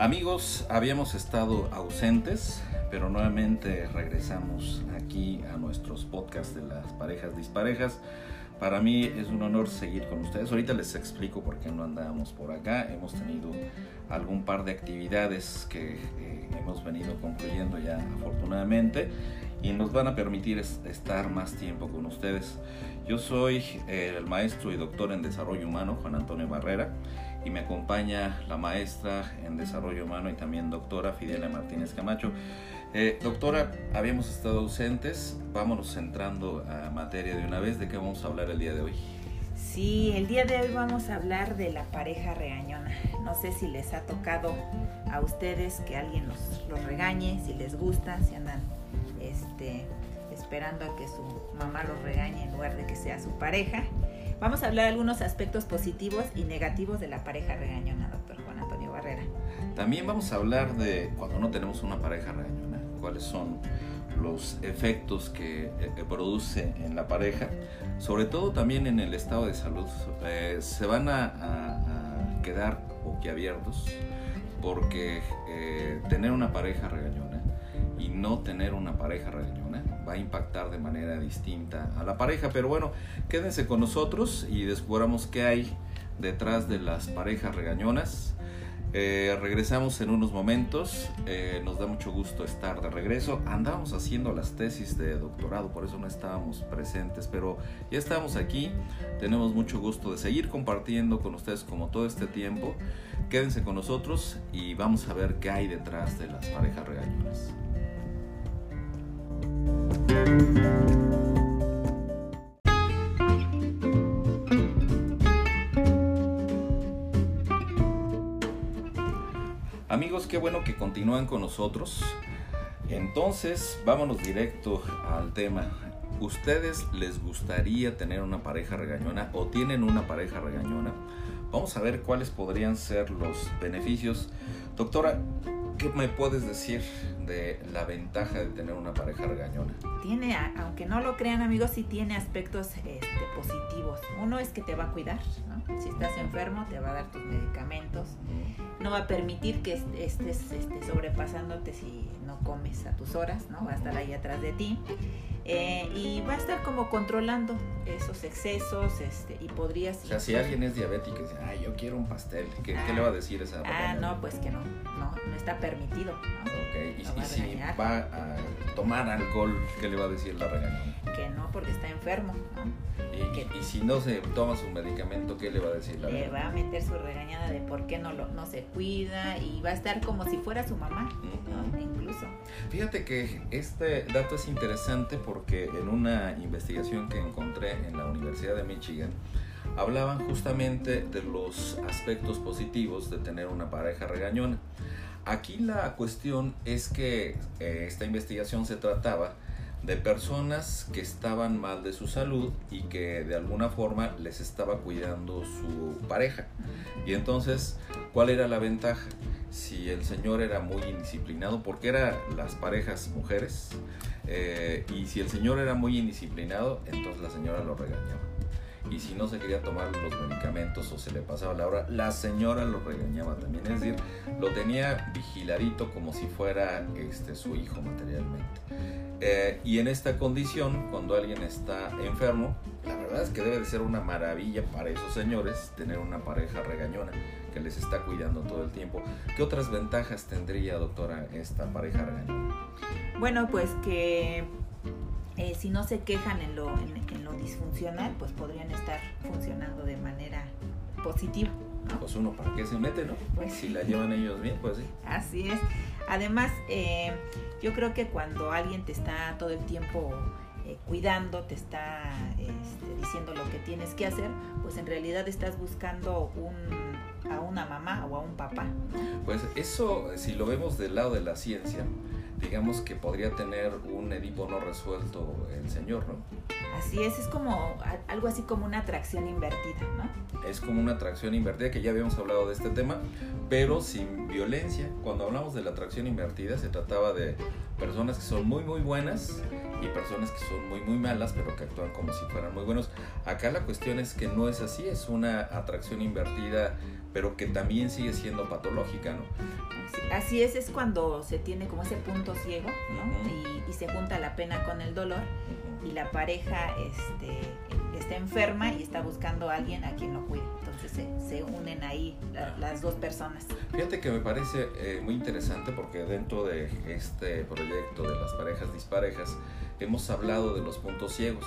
Amigos, habíamos estado ausentes, pero nuevamente regresamos aquí a nuestros podcasts de las parejas disparejas. Para mí es un honor seguir con ustedes. Ahorita les explico por qué no andábamos por acá. Hemos tenido algún par de actividades que eh, hemos venido concluyendo ya afortunadamente y nos van a permitir estar más tiempo con ustedes. Yo soy eh, el maestro y doctor en desarrollo humano, Juan Antonio Barrera y me acompaña la maestra en desarrollo humano y también doctora Fidelia Martínez Camacho. Eh, doctora, habíamos estado ausentes, vámonos entrando a materia de una vez, ¿de qué vamos a hablar el día de hoy? Sí, el día de hoy vamos a hablar de la pareja regañona. No sé si les ha tocado a ustedes que alguien los, los regañe, si les gusta, si andan este, esperando a que su mamá los regañe en lugar de que sea su pareja. Vamos a hablar de algunos aspectos positivos y negativos de la pareja regañona, doctor Juan Antonio Barrera. También vamos a hablar de cuando no tenemos una pareja regañona, cuáles son los efectos que, eh, produce en la pareja, sobre todo también en el estado de salud. Eh, se van a, a, quedar boquiabiertos porque eh, tener una pareja regañona y no tener una pareja regañona va a impactar de manera distinta a la pareja. Pero bueno, quédense con nosotros y descubramos qué hay detrás de las parejas regañonas. Eh, regresamos en unos momentos, eh, nos da mucho gusto estar de regreso. Andábamos haciendo las tesis de doctorado, por eso no estábamos presentes, pero ya estamos aquí. Tenemos mucho gusto de seguir compartiendo con ustedes como todo este tiempo. Quédense con nosotros y vamos a ver qué hay detrás de las parejas regañonas. Amigos, qué bueno que continúan con nosotros. Entonces, vámonos directo al tema. ¿Ustedes les gustaría tener una pareja regañona o tienen una pareja regañona? Vamos a ver cuáles podrían ser los beneficios. Doctora, ¿Qué me puedes decir de la ventaja de tener una pareja regañona? Tiene, aunque no lo crean amigos, sí tiene aspectos este, positivos. Uno es que te va a cuidar, ¿no? Si estás enfermo, te va a dar tus medicamentos. No va a permitir que estés este, sobrepasándote si no comes a tus horas, ¿no? Va a estar ahí atrás de ti. Eh, y va a estar como controlando esos excesos este, y podrías... O sea, si alguien es diabético y dice, ah, yo quiero un pastel, ¿qué, ¿qué le va a decir esa Ah, no, pues que no, no, no está permitido. ¿no? Ok, y, y si va a tomar alcohol, ¿qué le va a decir la regañona? Que no, porque está enfermo, ¿no? Y, y, si no se toma su medicamento, ¿qué le va a decir la Le va a meter su regañada de por qué no, lo, no se cuida y va a estar como si fuera su mamá, ¿no? incluso. Fíjate que este dato es interesante porque en una investigación que encontré en la Universidad de Michigan, hablaban justamente de los aspectos positivos de tener una pareja regañona. Aquí la cuestión es que eh, esta investigación se trataba de personas que estaban mal de su salud y que de alguna forma les estaba cuidando su pareja. Y entonces, ¿cuál era la ventaja? Si el señor era muy indisciplinado, porque eran las parejas mujeres, eh, y si el señor era muy indisciplinado, entonces la señora lo regañaba. Y si no se quería tomar los medicamentos o se le pasaba la hora, la señora lo regañaba también. Es decir, lo tenía vigiladito como si fuera este, su hijo materialmente. Eh, y en esta condición, cuando alguien está enfermo, la verdad es que debe de ser una maravilla para esos señores tener una pareja regañona que les está cuidando todo el tiempo. ¿Qué otras ventajas tendría, doctora, esta pareja regañona? Bueno, pues que eh, si no se quejan en lo, en, en lo disfuncional, pues podrían estar funcionando de manera positiva. ¿no? Pues uno, ¿para qué se mete, no? Pues si la llevan ellos bien, pues sí. Así es. Además, eh, yo creo que cuando alguien te está todo el tiempo eh, cuidando, te está este, diciendo lo que tienes que hacer, pues en realidad estás buscando un, a una mamá o a un papá. Pues eso, si lo vemos del lado de la ciencia, digamos que podría tener un Edipo no resuelto el señor, ¿no? Así es, es como algo así como una atracción invertida, ¿no? Es como una atracción invertida, que ya habíamos hablado de este tema, pero sin violencia. Cuando hablamos de la atracción invertida, se trataba de personas que son muy, muy buenas y personas que son muy, muy malas, pero que actúan como si fueran muy buenos. Acá la cuestión es que no es así, es una atracción invertida pero que también sigue siendo patológica, ¿no? Así es, es cuando se tiene como ese punto ciego, ¿no? y, y, se junta la pena con el dolor y la pareja este, está enferma y está buscando a alguien a quien lo cuide. Entonces se, se unen ahí las dos personas. Fíjate que me parece eh, muy interesante porque dentro de este proyecto de las parejas disparejas hemos hablado de los puntos ciegos.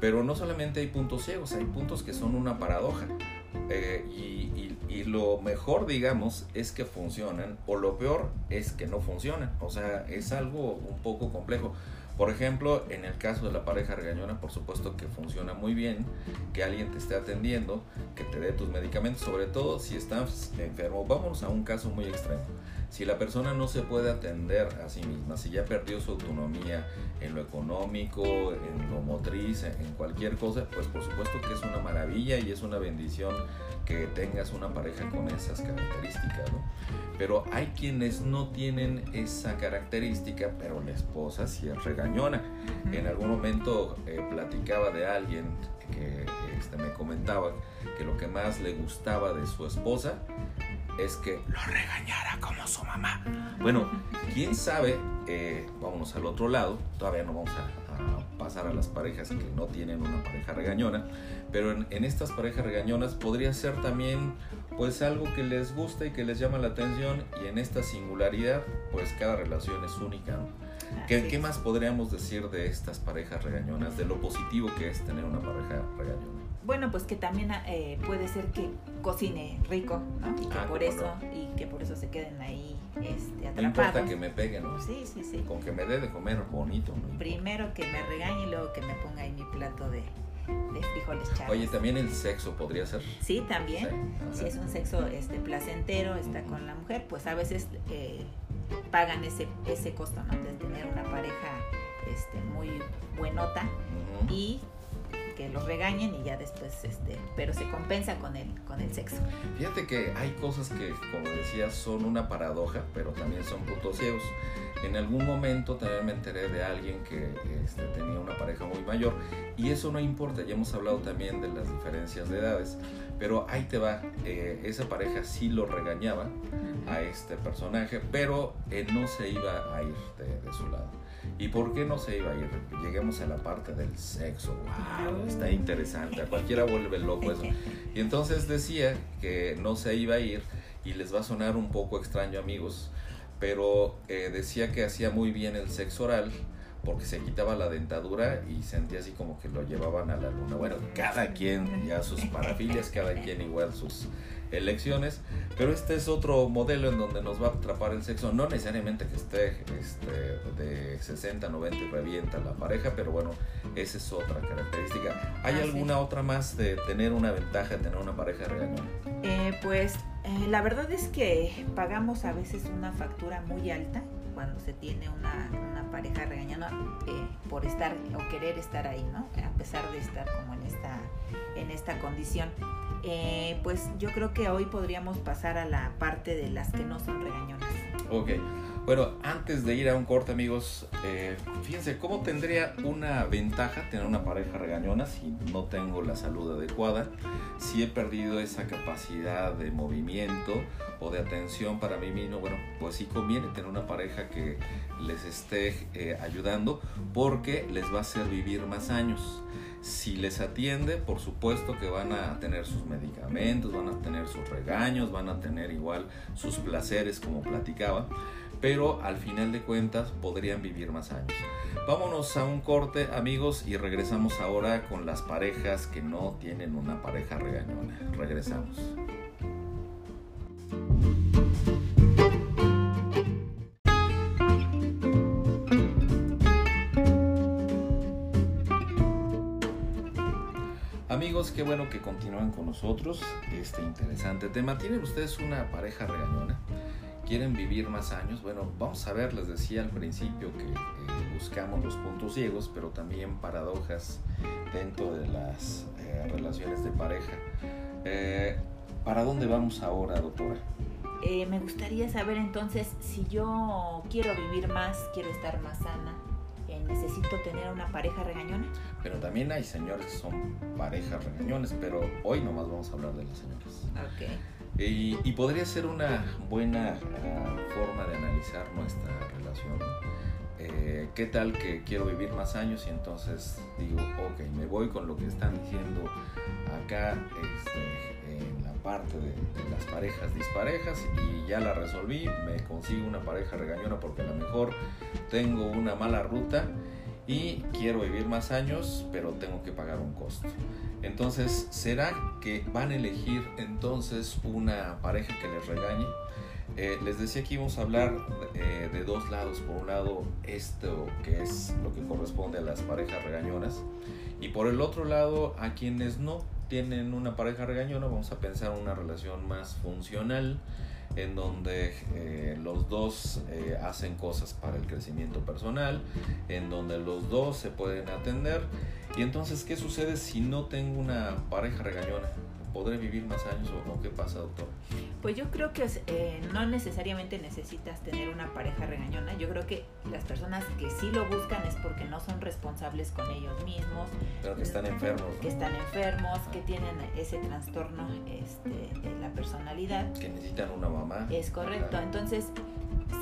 Pero no solamente hay puntos ciegos, hay puntos que son una paradoja. Eh, y, y, y, lo mejor, digamos, es que funcionan, o lo peor es que no funcionan. O sea, es algo un poco complejo. Por ejemplo, en el caso de la pareja regañona, por supuesto que funciona muy bien que alguien te esté atendiendo, que te dé tus medicamentos, sobre todo si estás enfermo. Vámonos a un caso muy extremo. Si la persona no se puede atender a sí misma, si ya perdió su autonomía en lo económico, en lo motriz, en cualquier cosa, pues por supuesto que es una maravilla y es una bendición que tengas una pareja con esas características, ¿no? Pero hay quienes no tienen esa característica, pero la esposa sí es regañona. En algún momento eh, platicaba de alguien que este, me comentaba que lo que más le gustaba de su esposa es que lo regañara como su mamá. Bueno, quién sabe, eh, vámonos al otro lado, todavía no vamos a, pasar a las parejas que no tienen una pareja regañona, pero en, en, estas parejas regañonas podría ser también pues algo que les gusta y que les llama la atención y en esta singularidad pues cada relación es única. ¿no? ¿Qué, ¿Qué, más podríamos decir de estas parejas regañonas, de lo positivo que es tener una pareja regañona? Bueno, pues que también eh, puede ser que cocine rico, ¿no? Y que ah, por eso no. y que por eso se queden ahí este, atrapados. No importa que me peguen, ¿no? Sí, sí, sí. Con que me dé de comer bonito. ¿no? Primero que me regañe y luego que me ponga ahí mi plato de, de frijoles charros. Oye, también el sexo podría ser. Sí, también. Sí. Si es un sexo este placentero, está con la mujer, pues a veces eh, pagan ese ese costo, ¿no? De tener una pareja este muy buenota uh -huh. y que los regañen y ya después este pero se compensa con el con el sexo. Fíjate que hay cosas que como decía son una paradoja pero también son puntos ciegos. En algún momento también me enteré de alguien que este, tenía una pareja muy mayor y eso no importa ya hemos hablado también de las diferencias de edades pero ahí te va eh, esa pareja sí lo regañaba a este personaje pero él no se iba a ir de, de su lado ¿Y por qué no se iba a ir? Lleguemos a la parte del sexo. ¡Wow! Está interesante. A cualquiera vuelve loco eso. Y entonces decía que no se iba a ir y les va a sonar un poco extraño, amigos, pero eh, decía que hacía muy bien el sexo oral porque se quitaba la dentadura y sentía así como que lo llevaban a la luna. Bueno, cada quien ya sus parafilias, cada quien igual sus elecciones, pero este es otro modelo en donde nos va a atrapar el sexo, no necesariamente que esté este, de 60, 90 y revienta la pareja, pero bueno, esa es otra característica. ¿Hay ah, alguna sí. otra más de tener una ventaja de tener una pareja regañona? Eh, pues eh, la verdad es que pagamos a veces una factura muy alta cuando se tiene una, una pareja regañona eh, por estar o querer estar ahí, ¿no? A pesar de estar como en esta, en esta condición. Eh, pues yo creo que hoy podríamos pasar a la parte de las que no son regañonas. Ok. Bueno, antes de ir a un corte, amigos, eh, fíjense, ¿cómo tendría una ventaja tener una pareja regañona si no tengo la salud adecuada? Si he perdido esa capacidad de movimiento o de atención para mí mismo, bueno, pues sí conviene tener una pareja que les esté eh, ayudando porque les va a hacer vivir más años. Si les atiende, por supuesto que van a tener sus medicamentos, van a tener sus regaños, van a tener igual sus placeres como platicaba, pero al final de cuentas podrían vivir más años. Vámonos a un corte amigos y regresamos ahora con las parejas que no tienen una pareja regañona. Regresamos. Amigos, qué bueno que continúan con nosotros este interesante tema. ¿Tienen ustedes una pareja regañona? ¿Quieren vivir más años? Bueno, vamos a ver, les decía al principio que eh, buscamos los puntos ciegos, pero también paradojas dentro de las eh, relaciones de pareja. Eh, ¿Para dónde vamos ahora, doctora? Me gustaría saber entonces si yo quiero vivir más, quiero estar más sana, en necesito tener una pareja regañona. Pero también hay señores que son parejas regañones, pero hoy nomás vamos a hablar de las señoras. Ok. Y, y podría ser una buena ah, forma de analizar nuestra relación. Eh, ¿Qué tal que quiero vivir más años y entonces digo, ok, me voy con lo que están diciendo acá este, parte de, las parejas disparejas y ya la resolví, me consigo una pareja regañona porque a lo mejor tengo una mala ruta y quiero vivir más años, pero tengo que pagar un costo. Entonces, ¿será que van a elegir entonces una pareja que les regañe? Eh, les decía que íbamos a hablar eh, de dos lados. Por un lado, esto que es lo que corresponde a las parejas regañonas. Y por el otro lado, a quienes no tienen una pareja regañona, vamos a pensar una relación más funcional, en donde eh, los dos eh, hacen cosas para el crecimiento personal, en donde los dos se pueden atender. Y entonces, ¿qué sucede si no tengo una pareja regañona? ¿Podré vivir más años o no? ¿Qué pasa, doctor? Pues yo creo que eh, no necesariamente necesitas tener una pareja regañona. Yo creo que las personas que sí lo buscan es porque no son responsables con ellos mismos. Pero que están enfermos. ¿no? Que están enfermos, que tienen ese trastorno este, de la personalidad. Que necesitan una mamá. Es correcto. Claro. Entonces,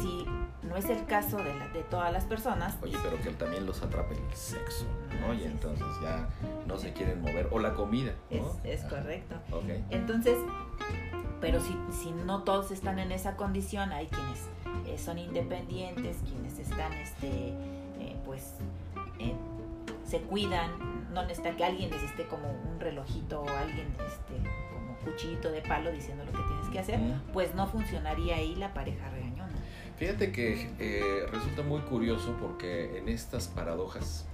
si no es el caso de, la- de todas las personas, Oye, pero que también los atrape el sexo, ¿no? Y entonces ya no se quieren mover. O la comida, es, ¿no? es correcto. Ok. Entonces, pero si, si no todos están en esa condición, hay quienes eh, son independientes, quienes están, este, eh, pues, eh, se cuidan, no necesita que alguien les esté como un relojito o alguien, este, como cuchillito de palo diciendo lo que tienes que hacer, pues no funcionaría ahí la pareja regañona. Fíjate que eh, resulta muy curioso porque en estas paradojas,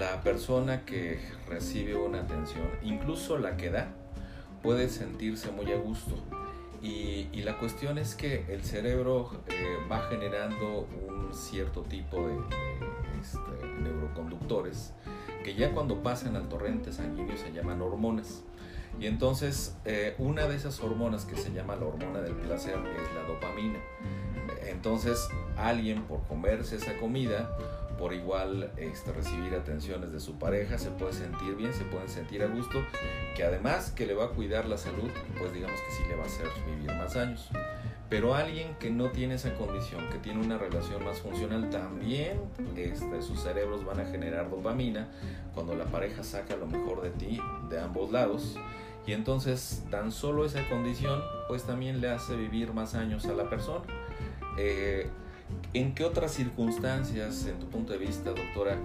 la persona que recibe una atención, incluso la que da, puede sentirse muy a gusto. Y, y la cuestión es que el cerebro eh, va generando un cierto tipo de, de, este, neuroconductores que ya cuando pasan al torrente sanguíneo se llaman hormonas. Y entonces eh, una de esas hormonas que se llama la hormona del placer es la dopamina. Entonces alguien por comerse esa comida, por igual este, recibir atenciones de su pareja, se puede sentir bien, se pueden sentir a gusto, que además que le va a cuidar la salud, pues digamos que sí le va a hacer vivir más años. Pero alguien que no tiene esa condición, que tiene una relación más funcional, también este, sus cerebros van a generar dopamina cuando la pareja saca lo mejor de ti de ambos lados. Y entonces tan solo esa condición pues también le hace vivir más años a la persona. Eh, ¿En qué otras circunstancias, en tu punto de vista, doctora,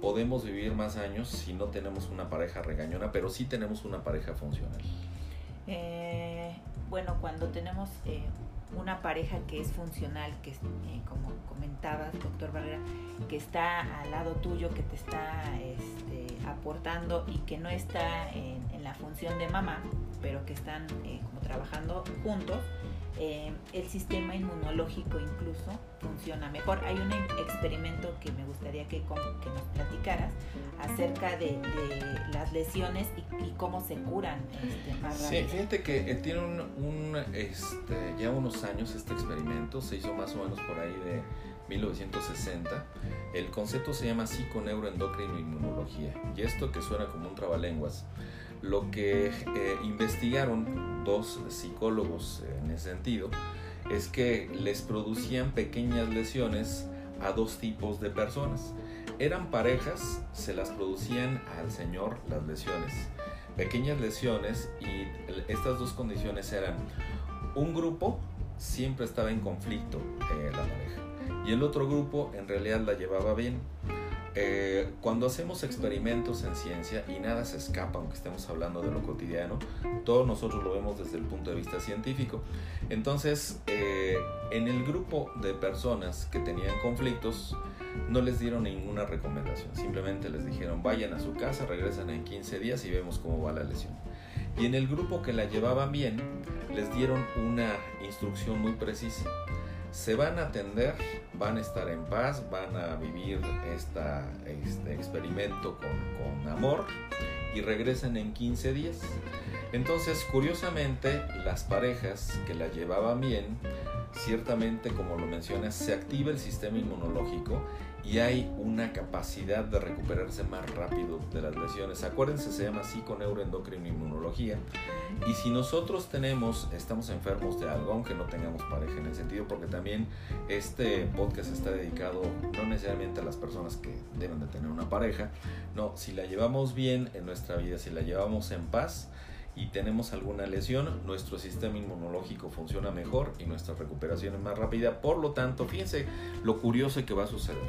podemos vivir más años si no tenemos una pareja regañona, pero sí tenemos una pareja funcional? Eh, bueno, cuando tenemos eh, una pareja que es funcional, que eh, como comentabas, doctor Barrera, que está al lado tuyo, que te está este, aportando y que no está en, en la función de mamá, pero que están eh, como trabajando juntos, eh, el sistema inmunológico incluso funciona mejor. Hay un experimento que me gustaría que, que nos platicaras acerca de, de las lesiones y, y cómo se curan este, más Sí, rápido. fíjate que eh, tiene un, un, este, ya unos años este experimento, se hizo más o menos por ahí de 1960. El concepto se llama psiconeuroendocrino inmunología. Y esto que suena como un trabalenguas, lo que eh, investigaron dos psicólogos en ese sentido es que les producían pequeñas lesiones a dos tipos de personas. Eran parejas, se las producían al señor las lesiones pequeñas lesiones y estas dos condiciones eran un grupo siempre estaba en conflicto eh, la pareja y el otro grupo en realidad la llevaba bien. Eh, cuando hacemos experimentos en ciencia y nada se escapa, aunque estemos hablando de lo cotidiano, todos nosotros lo vemos desde el punto de vista científico. Entonces, eh, en el grupo de personas que tenían conflictos, no les dieron ninguna recomendación, simplemente les dijeron vayan a su casa, regresan en 15 días y vemos cómo va la lesión. Y en el grupo que la llevaban bien, les dieron una instrucción muy precisa. Se van a atender, van a estar en paz, van a vivir esta, este experimento con, con amor y regresan en 15 días. Entonces, curiosamente, las parejas que la llevaban bien ciertamente, como lo mencionas, se activa el sistema inmunológico y hay una capacidad de recuperarse más rápido de las lesiones. Acuérdense, se llama inmunología Y si nosotros tenemos, estamos enfermos de algo, aunque no tengamos pareja en el sentido, porque también este podcast está dedicado no necesariamente a las personas que deben de tener una pareja, no, si la llevamos bien en nuestra vida, si la llevamos en paz, y tenemos alguna lesión, nuestro sistema inmunológico funciona mejor y nuestra recuperación es más rápida. Por lo tanto, fíjense lo curioso que va a suceder.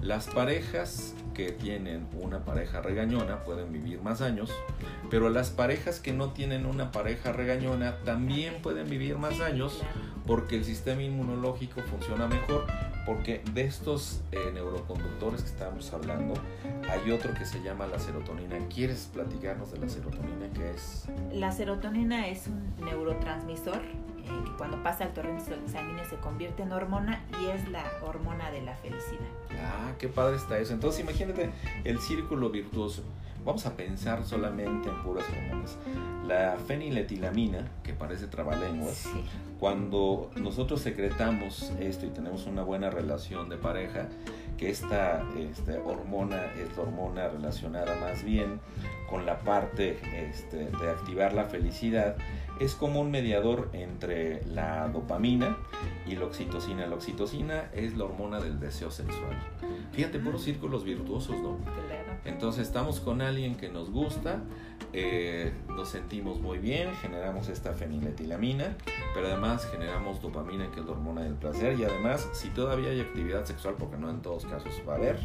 Las parejas que tienen una pareja regañona pueden vivir más años, pero las parejas que no tienen una pareja regañona también pueden vivir más años porque el sistema inmunológico funciona mejor porque de estos eh, neuroconductores que estamos hablando, hay otro que se llama la serotonina. ¿Quieres platicarnos de la serotonina? ¿Qué es? La serotonina es un neurotransmisor eh, que cuando pasa al torrente sanguíneo se convierte en hormona y es la hormona de la felicidad. Ah, qué padre está eso. Entonces imagínate el círculo virtuoso. Vamos a pensar solamente en puras hormonas. La feniletilamina, que parece trabalenguas, cuando nosotros secretamos esto y tenemos una buena relación de pareja, que esta, esta hormona es la hormona relacionada más bien con la parte este, de activar la felicidad, es como un mediador entre la dopamina y la oxitocina. La oxitocina es la hormona del deseo sexual. Fíjate, puros círculos virtuosos, ¿no? Entonces estamos con alguien que nos gusta, eh, nos sentimos muy bien, generamos esta feniletilamina, pero además generamos dopamina, que es la hormona del placer, y además, si todavía hay actividad sexual, porque no en todos casos va a haber,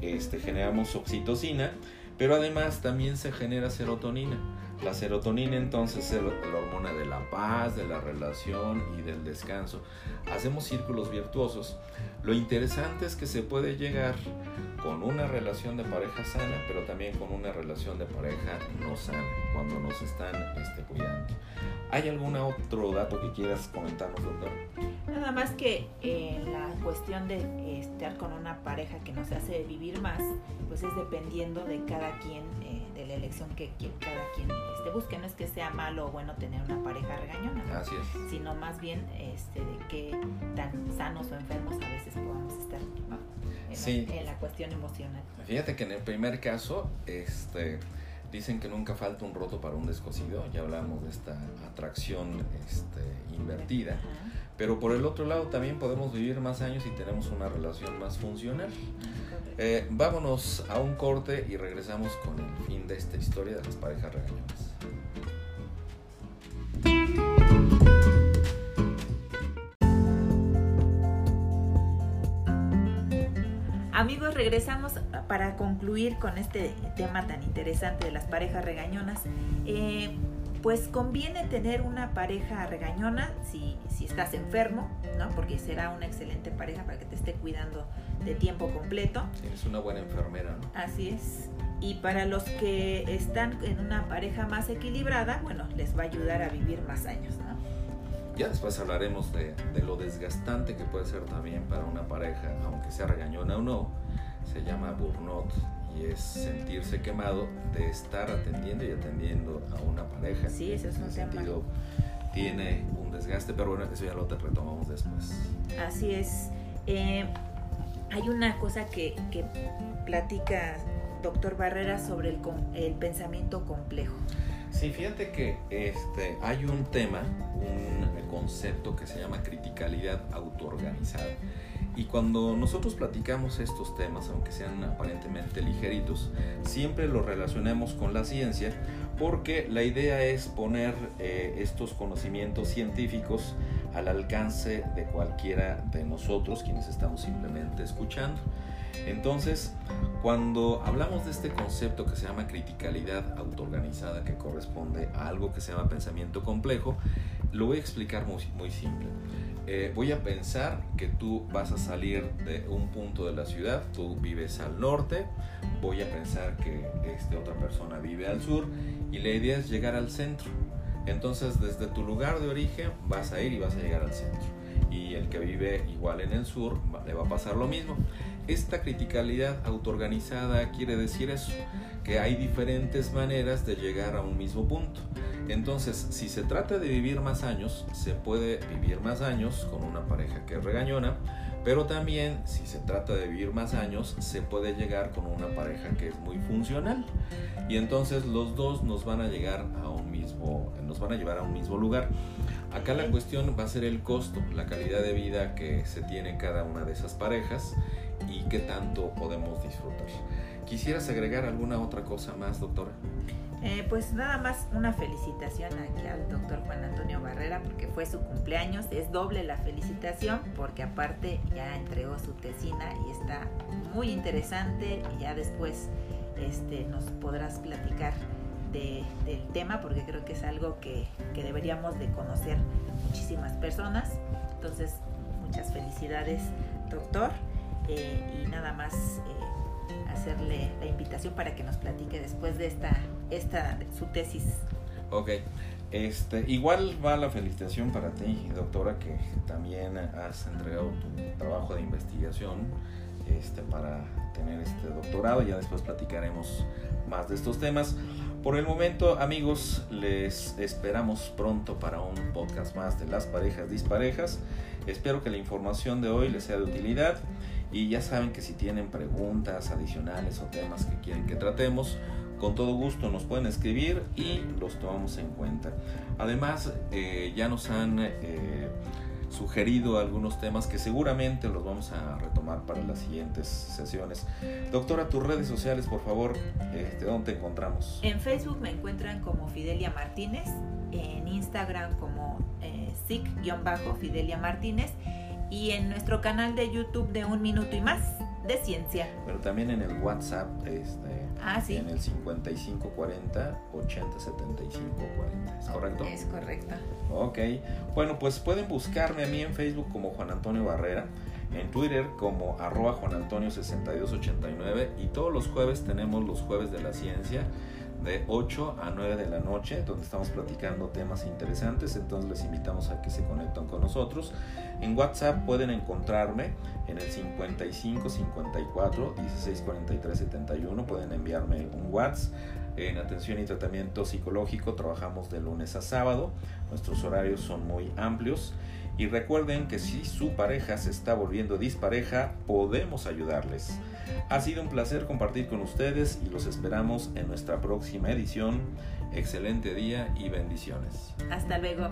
este, generamos oxitocina, pero además también se genera serotonina. La serotonina entonces es la hormona de la paz, de la relación y del descanso. Hacemos círculos virtuosos. Lo interesante es que se puede llegar con una relación de pareja sana, pero también con una relación de pareja no sana, cuando nos están este, cuidando. ¿Hay algún otro dato que quieras comentarnos, doctor? Nada más que eh, la cuestión de estar con una pareja que nos hace vivir más, pues es dependiendo de cada quien, eh, de la elección que, cada quien este, busque. No es que sea malo o bueno tener una pareja regañona, sino más bien este, de qué tan sanos o enfermos a veces podamos estar en, en la cuestión emocional. Fíjate que en el primer caso, este Dicen que nunca falta un roto para un descosido, ya hablamos de esta atracción este, invertida, pero por el otro lado también podemos vivir más años y tenemos una relación más funcional. Eh, vámonos a un corte y regresamos con el fin de esta historia de las parejas regañonas. Amigos, regresamos para concluir con este tema tan interesante de las parejas regañonas. Eh, pues conviene tener una pareja regañona si, si estás enfermo, ¿no? Porque será una excelente pareja para que te esté cuidando de tiempo completo. Tienes una buena enfermera, ¿no? Así es. Y para los que están en una pareja más equilibrada, bueno, les va a ayudar a vivir más años, ¿no? Ya después hablaremos de, lo desgastante que puede ser también para una pareja, aunque sea regañona o no. Se llama burnout y es sentirse quemado de estar atendiendo y atendiendo a una pareja. Sí, eso es un sentido, Tiene un desgaste, pero bueno, eso ya lo retomamos después. Así es. Eh, hay una cosa que, que platica doctor Barrera sobre el, el pensamiento complejo. Sí, fíjate que este, hay un tema, un concepto que se llama criticalidad autoorganizada. Y cuando nosotros platicamos estos temas, aunque sean aparentemente ligeritos, siempre los relacionamos con la ciencia porque la idea es poner eh, estos conocimientos científicos al alcance de cualquiera de nosotros, quienes estamos simplemente escuchando. Entonces, cuando hablamos de este concepto que se llama criticalidad autoorganizada, que corresponde a algo que se llama pensamiento complejo, lo voy a explicar muy, muy simple. Eh, voy a pensar que tú vas a salir de un punto de la ciudad, tú vives al norte, voy a pensar que este, otra persona vive al sur y la idea es llegar al centro. Entonces desde tu lugar de origen vas a ir y vas a llegar al centro. Y el que vive igual en el sur le va a pasar lo mismo. Esta criticalidad autoorganizada quiere decir eso, que hay diferentes maneras de llegar a un mismo punto. Entonces, si se trata de vivir más años, se puede vivir más años con una pareja que es regañona, pero también si se trata de vivir más años, se puede llegar con una pareja que es muy funcional. Y entonces los dos nos van a llegar a un mismo, nos van a llevar a un mismo lugar. Acá la cuestión va a ser el costo, la calidad de vida que se tiene cada una de esas parejas y qué tanto podemos disfrutar. ¿Quisieras agregar alguna otra cosa más, doctora? Eh, pues nada más una felicitación aquí al doctor Juan Antonio Barrera porque fue su cumpleaños. Es doble la felicitación porque aparte ya entregó su tesina y está muy interesante. Y ya después este, nos podrás platicar del tema porque creo que es algo que, deberíamos de conocer muchísimas personas. Entonces, muchas felicidades, doctor. Eh, y nada más eh, hacerle la invitación para que nos platique después de esta esta, su tesis. Ok. Este, igual va la felicitación para ti, doctora, que también has entregado tu trabajo de investigación este, para tener este doctorado. Ya después platicaremos más de estos temas. Por el momento, amigos, les esperamos pronto para un podcast más de las parejas disparejas. Espero que la información de hoy les sea de utilidad y ya saben que si tienen preguntas adicionales o temas que quieren que tratemos, con todo gusto nos pueden escribir y los tomamos en cuenta. Además, eh, ya nos han eh, sugerido algunos temas que seguramente los vamos a retomar para las siguientes sesiones. Doctora, tus redes sociales, por favor, este, ¿dónde te encontramos? En Facebook me encuentran como Fidelia Martínez, en Instagram como eh, SIC-Fidelia Martínez y en nuestro canal de YouTube de Un Minuto y Más de Ciencia. Pero también en el WhatsApp, este, Ah, sí. En el 5540 807540. ¿Es correcto? Es correcto. Ok. Bueno, pues pueden buscarme a mí en Facebook como Juan Antonio Barrera, en Twitter como arroba Juan Antonio 6289 y todos los jueves tenemos los jueves de la ciencia de 8 a 9 de la noche, donde estamos platicando temas interesantes, entonces les invitamos a que se conecten con nosotros. En WhatsApp pueden encontrarme en el 55 54 16 43 71, pueden enviarme un WhatsApp. En atención y tratamiento psicológico trabajamos de lunes a sábado, nuestros horarios son muy amplios y recuerden que si su pareja se está volviendo dispareja, podemos ayudarles. Ha sido un placer compartir con ustedes y los esperamos en nuestra próxima edición. Excelente día y bendiciones. Hasta luego.